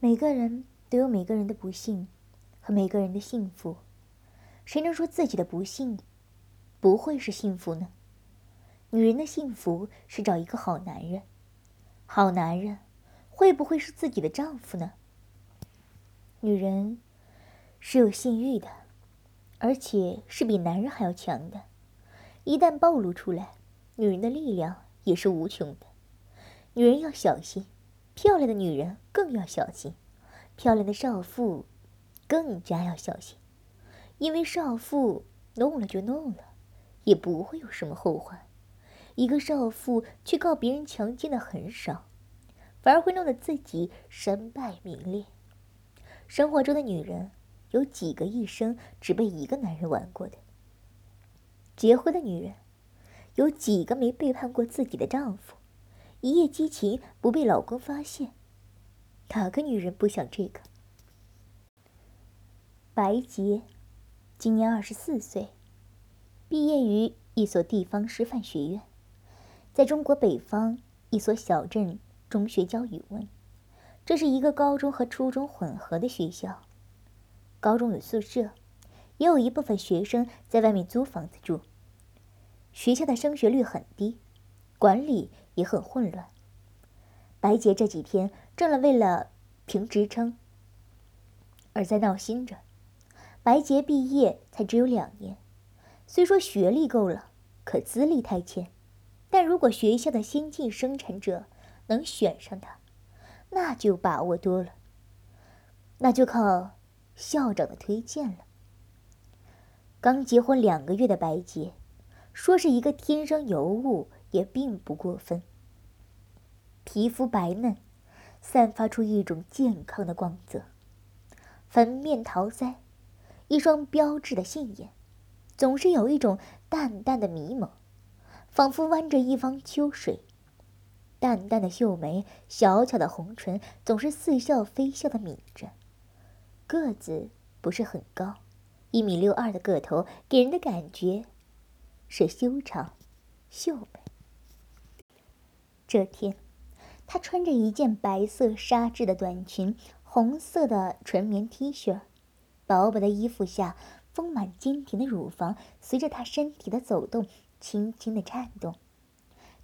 每个人都有每个人的不幸和每个人的幸福，谁能说自己的不幸不会是幸福呢？女人的幸福是找一个好男人，好男人会不会是自己的丈夫呢？女人是有性欲的，而且是比男人还要强的，一旦暴露出来，女人的力量也是无穷的。女人要小心。漂亮的女人更要小心，漂亮的少妇更加要小心，因为少妇弄了就弄了，也不会有什么后患。一个少妇去告别人强奸的很少，反而会弄得自己身败名裂。生活中的女人有几个一生只被一个男人玩过的？结婚的女人有几个没背叛过自己的丈夫？一夜激情不被老公发现，哪个女人不想这个？白洁，今年二十四岁，毕业于一所地方师范学院，在中国北方一所小镇中学教语文。这是一个高中和初中混合的学校，高中有宿舍，也有一部分学生在外面租房子住。学校的升学率很低，管理。也很混乱。白洁这几天正了为了评职称而在闹心着。白洁毕业才只有两年，虽说学历够了，可资历太浅。但如果学校的先进生产者能选上他，那就把握多了。那就靠校长的推荐了。刚结婚两个月的白洁，说是一个天生尤物。也并不过分。皮肤白嫩，散发出一种健康的光泽，粉面桃腮，一双标致的杏眼，总是有一种淡淡的迷蒙，仿佛弯着一方秋水。淡淡的秀眉，小巧的红唇，总是似笑非笑的抿着。个子不是很高，一米六二的个头，给人的感觉是修长、秀美。这天，她穿着一件白色纱质的短裙，红色的纯棉 T 恤，薄薄的衣服下丰满坚挺的乳房随着她身体的走动轻轻的颤动，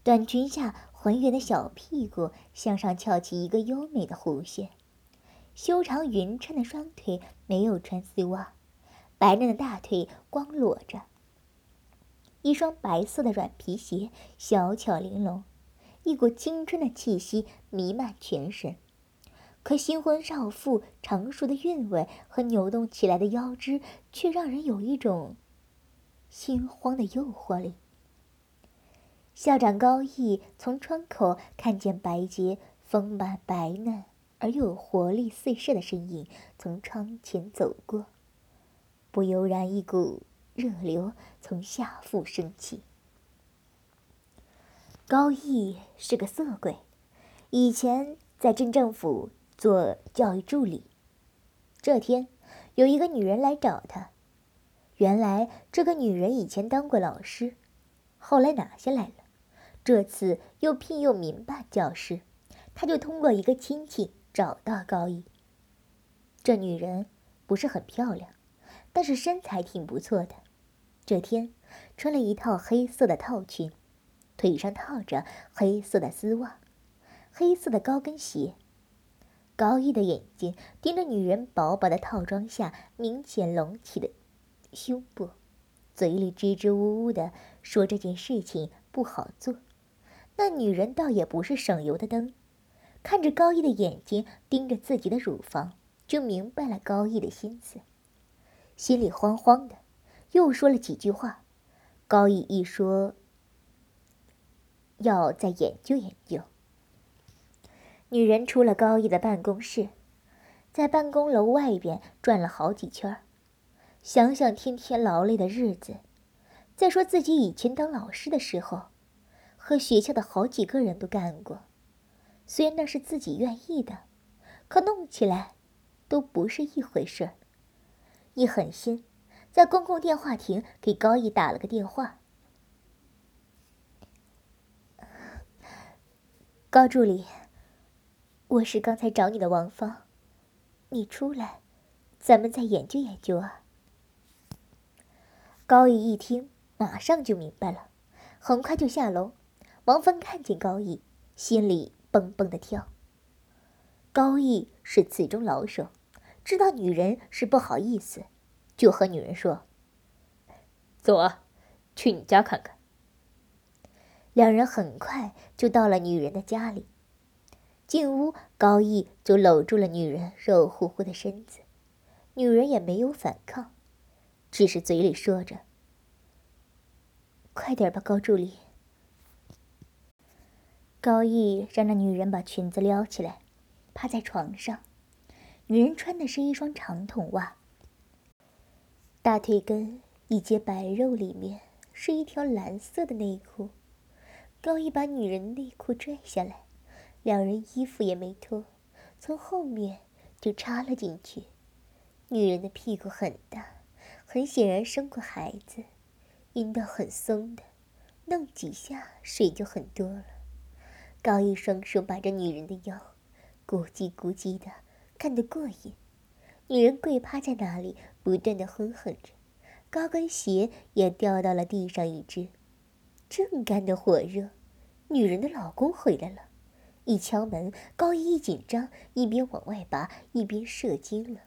短裙下浑圆的小屁股向上翘起一个优美的弧线，修长匀称的双腿没有穿丝袜，白嫩的大腿光裸着，一双白色的软皮鞋小巧玲珑。一股青春的气息弥漫全身，可新婚少妇成熟的韵味和扭动起来的腰肢，却让人有一种心慌的诱惑力。校长高毅从窗口看见白洁丰满白嫩而又有活力四射的身影从窗前走过，不由然一股热流从下腹升起。高毅是个色鬼，以前在镇政府做教育助理。这天，有一个女人来找他。原来这个女人以前当过老师，后来拿下来了。这次又聘用民办教师，他就通过一个亲戚找到高毅。这女人不是很漂亮，但是身材挺不错的。这天穿了一套黑色的套裙。腿上套着黑色的丝袜，黑色的高跟鞋。高毅的眼睛盯着女人薄薄的套装下明显隆起的胸部，嘴里支支吾吾的说：“这件事情不好做。”那女人倒也不是省油的灯，看着高毅的眼睛盯着自己的乳房，就明白了高毅的心思，心里慌慌的，又说了几句话。高毅一说。要再研究研究。女人出了高毅的办公室，在办公楼外边转了好几圈想想天天劳累的日子，再说自己以前当老师的时候，和学校的好几个人都干过。虽然那是自己愿意的，可弄起来都不是一回事儿。一狠心，在公共电话亭给高毅打了个电话。高助理，我是刚才找你的王芳，你出来，咱们再研究研究啊。高义一听，马上就明白了，很快就下楼。王芬看见高义，心里蹦蹦的跳。高义是此中老手，知道女人是不好意思，就和女人说：“走啊，去你家看看。”两人很快就到了女人的家里。进屋，高义就搂住了女人肉乎乎的身子，女人也没有反抗，只是嘴里说着：“快点吧，高助理。”高义让那女人把裙子撩起来，趴在床上。女人穿的是一双长筒袜，大腿根一截白肉，里面是一条蓝色的内裤。高义把女人内裤拽下来。两人衣服也没脱，从后面就插了进去。女人的屁股很大，很显然生过孩子，阴道很松的，弄几下水就很多了。高一双手把着女人的腰，咕叽咕叽的，看得过瘾。女人跪趴在那里，不断的哼哼着，高跟鞋也掉到了地上一只。正干得火热，女人的老公回来了。一敲门，高一一紧张，一边往外拔，一边射精了，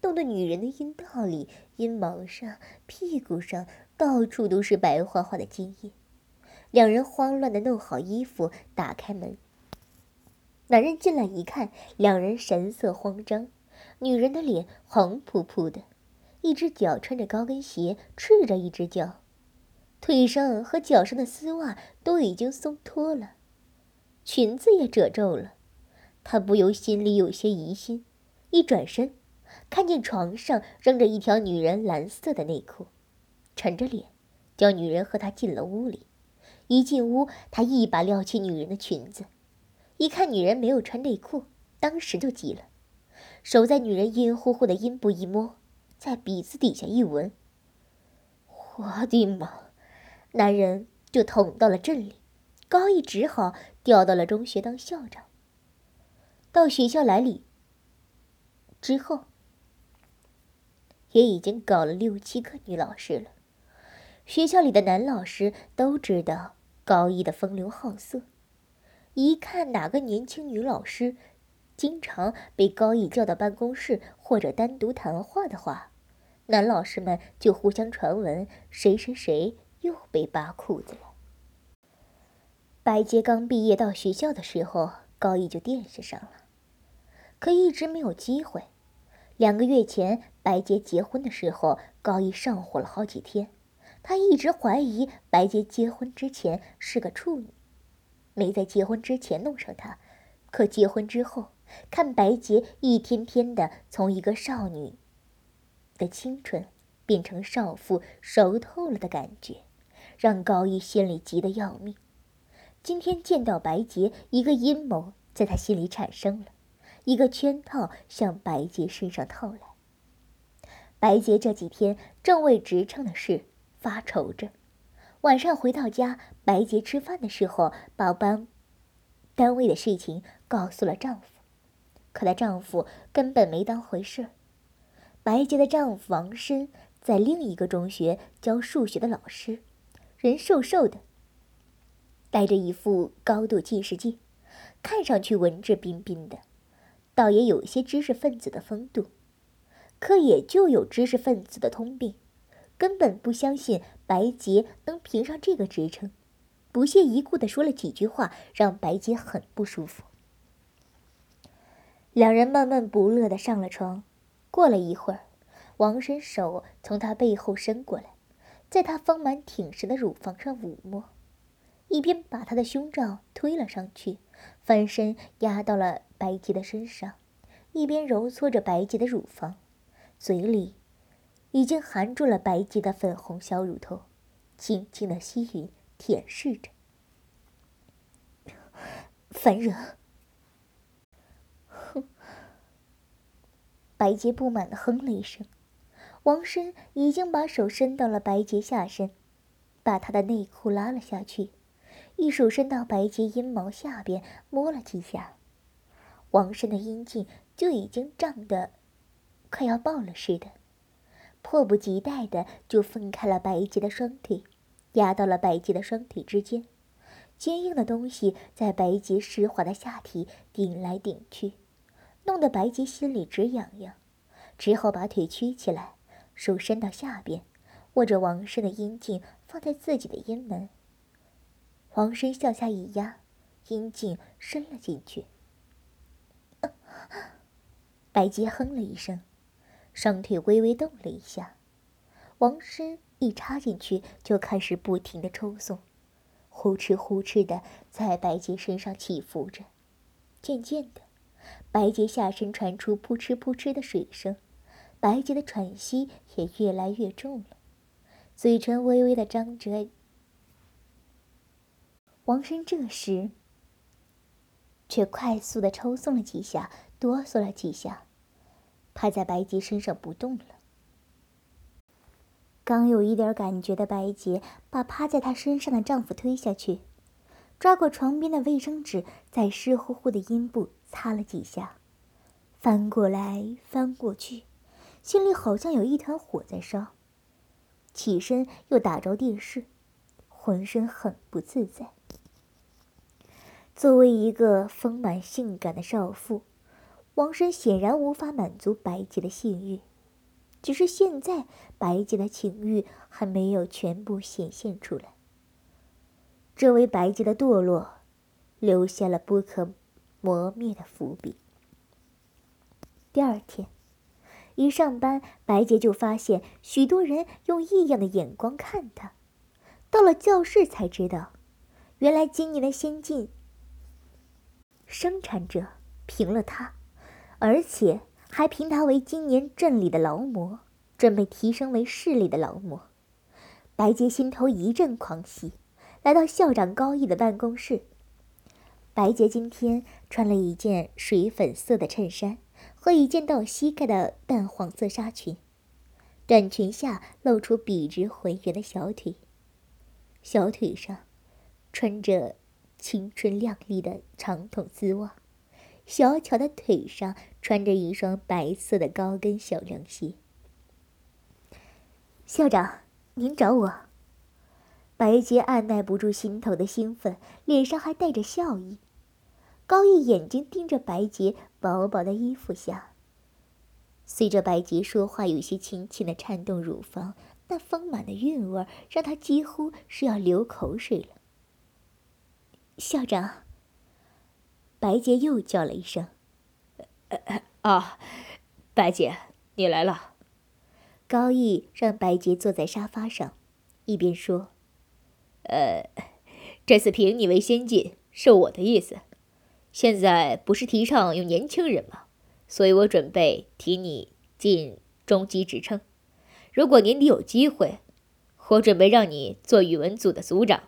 弄得女人的阴道里、阴毛上、屁股上到处都是白花花的精液。两人慌乱的弄好衣服，打开门。男人进来一看，两人神色慌张，女人的脸红扑扑的，一只脚穿着高跟鞋，赤着一只脚，腿上和脚上的丝袜都已经松脱了。裙子也褶皱了，他不由心里有些疑心。一转身，看见床上扔着一条女人蓝色的内裤，沉着脸，叫女人和他进了屋里。一进屋，他一把撩起女人的裙子，一看女人没有穿内裤，当时就急了，手在女人阴乎乎的阴部一摸，在鼻子底下一闻，我的妈！男人就捅到了镇里。高义只好调到了中学当校长。到学校来里之后，也已经搞了六七个女老师了。学校里的男老师都知道高义的风流好色，一看哪个年轻女老师经常被高义叫到办公室或者单独谈话的话，男老师们就互相传闻谁谁谁又被扒裤子了。白洁刚毕业到学校的时候，高一就惦记上了，可一直没有机会。两个月前，白洁结婚的时候，高一上火了好几天。他一直怀疑白洁结婚之前是个处女，没在结婚之前弄上她。可结婚之后，看白洁一天天的从一个少女的青春变成少妇熟透了的感觉，让高一心里急得要命。今天见到白洁，一个阴谋在他心里产生了，一个圈套向白洁身上套来。白洁这几天正为职称的事发愁着，晚上回到家，白洁吃饭的时候把班单位的事情告诉了丈夫，可她丈夫根本没当回事。白洁的丈夫王申在另一个中学教数学的老师，人瘦瘦的。戴着一副高度近视镜，看上去文质彬彬的，倒也有些知识分子的风度，可也就有知识分子的通病，根本不相信白洁能评上这个职称，不屑一顾的说了几句话，让白洁很不舒服。两人闷闷不乐的上了床，过了一会儿，王伸手从他背后伸过来，在他丰满挺实的乳房上抚摸。一边把他的胸罩推了上去，翻身压到了白洁的身上，一边揉搓着白洁的乳房，嘴里已经含住了白洁的粉红小乳头，轻轻的吸吮舔舐着。烦人！哼！白洁不满的哼了一声。王申已经把手伸到了白洁下身，把她的内裤拉了下去。一手伸到白洁阴毛下边摸了几下，王申的阴茎就已经胀得快要爆了似的，迫不及待的就分开了白洁的双腿，压到了白洁的双腿之间。坚硬的东西在白洁湿滑的下体顶来顶去，弄得白洁心里直痒痒，只好把腿屈起来，手伸到下边，握着王生的阴茎放在自己的阴门。王生向下一压，阴茎伸了进去。白洁哼了一声，双腿微微动了一下。王生一插进去，就开始不停的抽送，呼哧呼哧的在白洁身上起伏着。渐渐的，白洁下身传出扑哧扑哧的水声，白洁的喘息也越来越重了，嘴唇微微的张着。王生这时却快速的抽送了几下。哆嗦了几下，趴在白洁身上不动了。刚有一点感觉的白洁，把趴在她身上的丈夫推下去，抓过床边的卫生纸，在湿乎乎的阴部擦了几下，翻过来翻过去，心里好像有一团火在烧。起身又打着电视，浑身很不自在。作为一个丰满性感的少妇。王生显然无法满足白洁的性欲，只是现在白洁的情欲还没有全部显现出来。这为白洁的堕落留下了不可磨灭的伏笔。第二天，一上班，白洁就发现许多人用异样的眼光看她。到了教室才知道，原来今年的先进生产者评了她。而且还评他为今年镇里的劳模，准备提升为市里的劳模。白洁心头一阵狂喜，来到校长高毅的办公室。白洁今天穿了一件水粉色的衬衫和一件到膝盖的淡黄色纱裙，短裙下露出笔直浑圆的小腿，小腿上穿着青春靓丽的长筒丝袜。小巧的腿上穿着一双白色的高跟小凉鞋。校长，您找我。白洁按耐不住心头的兴奋，脸上还带着笑意。高毅眼睛盯着白洁薄薄的衣服下，随着白洁说话，有些轻轻的颤动乳房，那丰满的韵味让他几乎是要流口水了。校长。白洁又叫了一声：“啊，白洁，你来了。”高毅让白洁坐在沙发上，一边说：“呃，这次评你为先进是我的意思。现在不是提倡用年轻人吗？所以我准备提你进中级职称。如果年底有机会，我准备让你做语文组的组长。”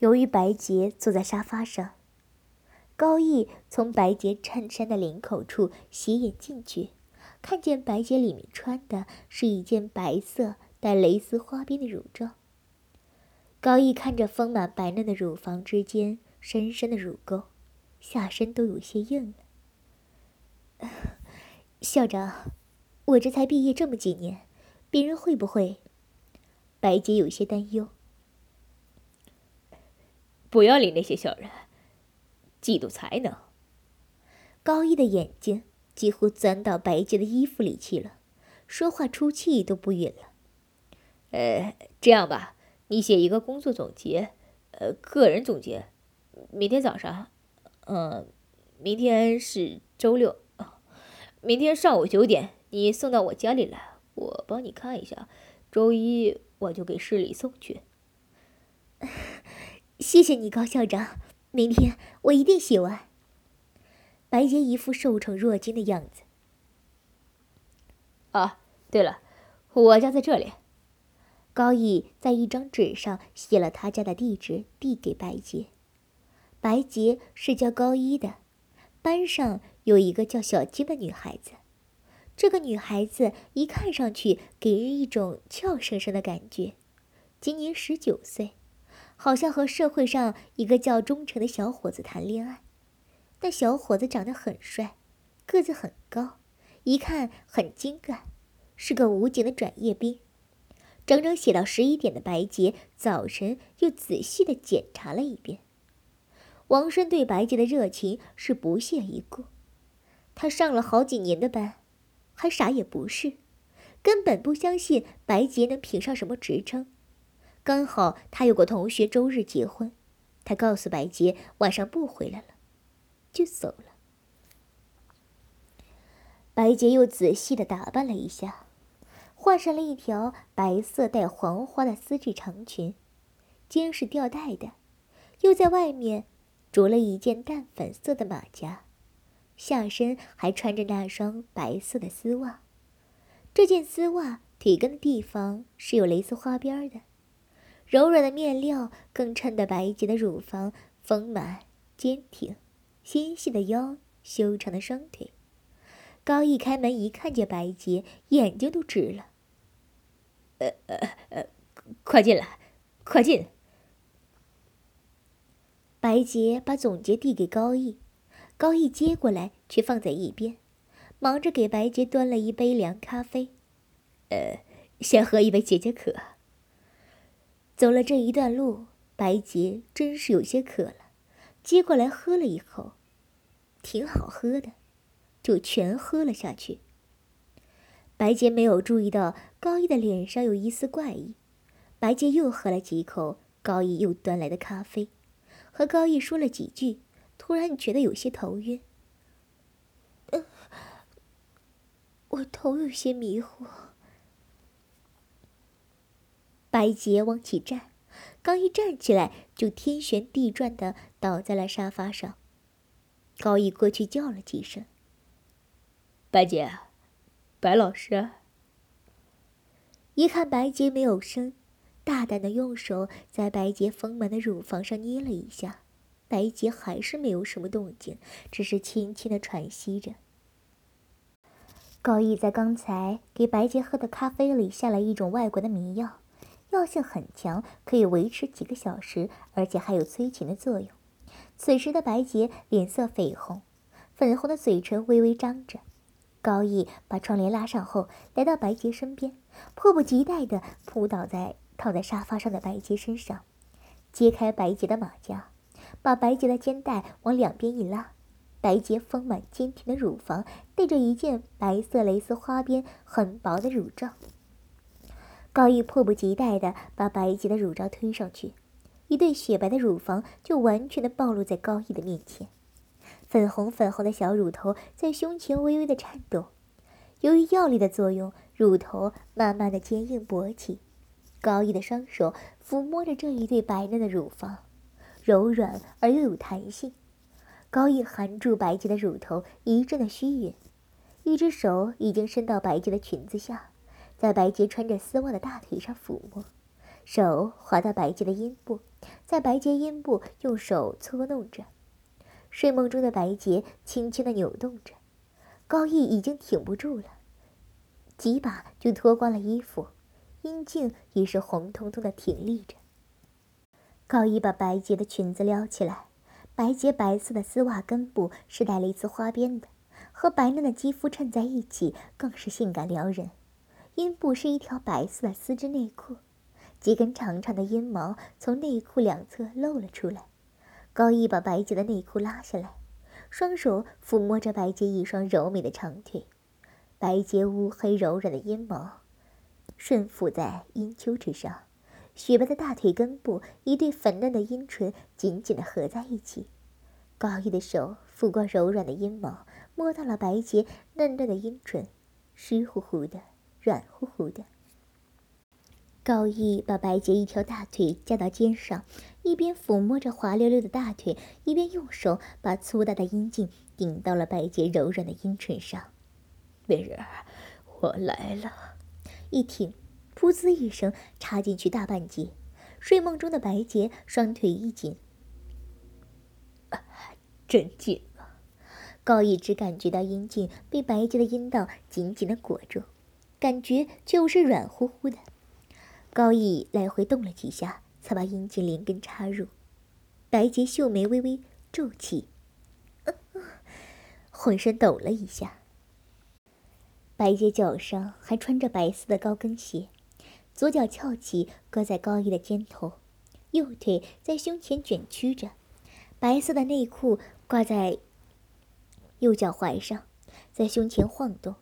由于白洁坐在沙发上。高毅从白洁衬衫的领口处斜眼进去，看见白洁里面穿的是一件白色带蕾丝花边的乳罩。高毅看着丰满白嫩的乳房之间深深的乳沟，下身都有些硬了。校长，我这才毕业这么几年，别人会不会？白洁有些担忧。不要理那些小人。嫉妒才能。高一的眼睛几乎钻到白洁的衣服里去了，说话出气都不匀了。呃，这样吧，你写一个工作总结，呃，个人总结。明天早上，嗯，明天是周六，明天上午九点你送到我家里来，我帮你看一下。周一我就给市里送去。谢谢你，高校长。明天我一定写完。白洁一副受宠若惊的样子。啊，对了，我家在这里。高毅在一张纸上写了他家的地址，递给白洁。白洁是教高一的，班上有一个叫小金的女孩子。这个女孩子一看上去给人一种俏生生的感觉，今年十九岁。好像和社会上一个叫忠诚的小伙子谈恋爱，那小伙子长得很帅，个子很高，一看很精干，是个武警的转业兵。整整写到十一点的白洁，早晨又仔细的检查了一遍。王生对白洁的热情是不屑一顾。他上了好几年的班，还啥也不是，根本不相信白洁能评上什么职称。刚好他有个同学周日结婚，他告诉白洁晚上不回来了，就走了。白洁又仔细的打扮了一下。换上了一条白色带黄花的丝质长裙，肩是吊带的，又在外面着了一件淡粉色的马甲，下身还穿着那双白色的丝袜。这件丝袜腿根的地方是有蕾丝花边的，柔软的面料更衬得白洁的乳房丰满坚挺，纤细的腰，修长的双腿。高一开门一看见白洁，眼睛都直了。呃呃呃，快进来，快进！白洁把总结递给高毅，高毅接过来却放在一边，忙着给白洁端了一杯凉咖啡。呃，先喝一杯解解渴。走了这一段路，白洁真是有些渴了，接过来喝了一口，挺好喝的，就全喝了下去。白洁没有注意到高毅的脸上有一丝怪异。白洁又喝了几口高毅又端来的咖啡，和高毅说了几句，突然觉得有些头晕。我头有些迷糊。白洁往起站，刚一站起来就天旋地转的倒在了沙发上。高毅过去叫了几声：“白洁。”白老师一看白洁没有声，大胆的用手在白洁丰满的乳房上捏了一下，白洁还是没有什么动静，只是轻轻的喘息着。高毅在刚才给白洁喝的咖啡里下了一种外国的迷药，药性很强，可以维持几个小时，而且还有催情的作用。此时的白洁脸色绯红，粉红的嘴唇微微张着。高毅把窗帘拉上后，来到白洁身边，迫不及待地扑倒在靠在沙发上的白洁身上，揭开白洁的马甲，把白洁的肩带往两边一拉，白洁丰满坚挺的乳房带着一件白色蕾丝花边很薄的乳罩。高毅迫不及待地把白洁的乳罩推上去，一对雪白的乳房就完全的暴露在高毅的面前。粉红粉红的小乳头在胸前微微的颤动，由于药力的作用，乳头慢慢的坚硬勃起。高毅的双手抚摸着这一对白嫩的乳房，柔软而又有弹性。高毅含住白洁的乳头，一阵的虚吮，一只手已经伸到白洁的裙子下，在白洁穿着丝袜的大腿上抚摸，手滑到白洁的阴部，在白洁阴部用手搓弄着。睡梦中的白洁轻轻的扭动着，高毅已经挺不住了，几把就脱光了衣服，阴茎已是红彤彤的挺立着。高一把白洁的裙子撩起来，白洁白色的丝袜根部是带了一丝花边的，和白嫩的肌肤衬在一起，更是性感撩人。阴部是一条白色的丝质内裤，几根长长的阴毛从内裤两侧露了出来。高一把白洁的内裤拉下来，双手抚摸着白洁一双柔美的长腿，白洁乌黑柔软的阴毛顺附在阴丘之上，雪白的大腿根部，一对粉嫩的阴唇紧紧的合在一起。高毅的手抚过柔软的阴毛，摸到了白洁嫩嫩的阴唇，湿乎乎的，软乎乎的。高毅把白洁一条大腿架到肩上，一边抚摸着滑溜溜的大腿，一边用手把粗大的阴茎顶到了白洁柔软的阴唇上。美人儿，我来了！一挺，噗呲一声插进去大半截。睡梦中的白洁双腿一紧，真紧啊！高毅只感觉到阴茎被白洁的阴道紧紧的裹住，感觉就是软乎乎的。高毅来回动了几下，才把阴茎连根插入。白洁秀眉微微皱起，浑身抖了一下。白洁脚上还穿着白色的高跟鞋，左脚翘起搁在高一的肩头，右腿在胸前卷曲着，白色的内裤挂在右脚踝上，在胸前晃动，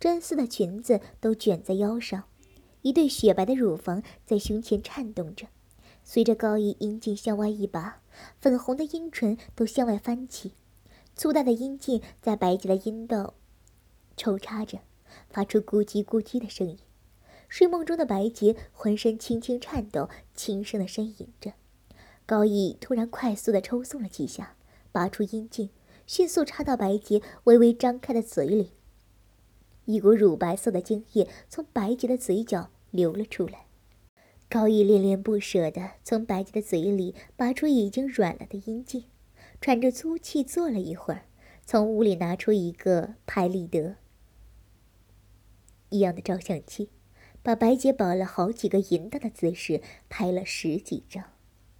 真丝的裙子都卷在腰上，一对雪白的乳房在胸前颤动着，随着高一阴茎向外一拔，粉红的阴唇都向外翻起，粗大的阴茎在白洁的阴道抽插着。发出咕叽咕叽的声音，睡梦中的白洁浑身轻轻颤抖，轻声的呻吟着。高毅突然快速的抽送了几下，拔出阴茎，迅速插到白洁微微张开的嘴里。一股乳白色的精液从白洁的嘴角流了出来。高毅恋恋不舍的从白洁的嘴里拔出已经软了的阴茎，喘着粗气坐了一会儿，从屋里拿出一个拍立得。一样的照相机，把白洁绑了好几个淫荡的姿势拍了十几张。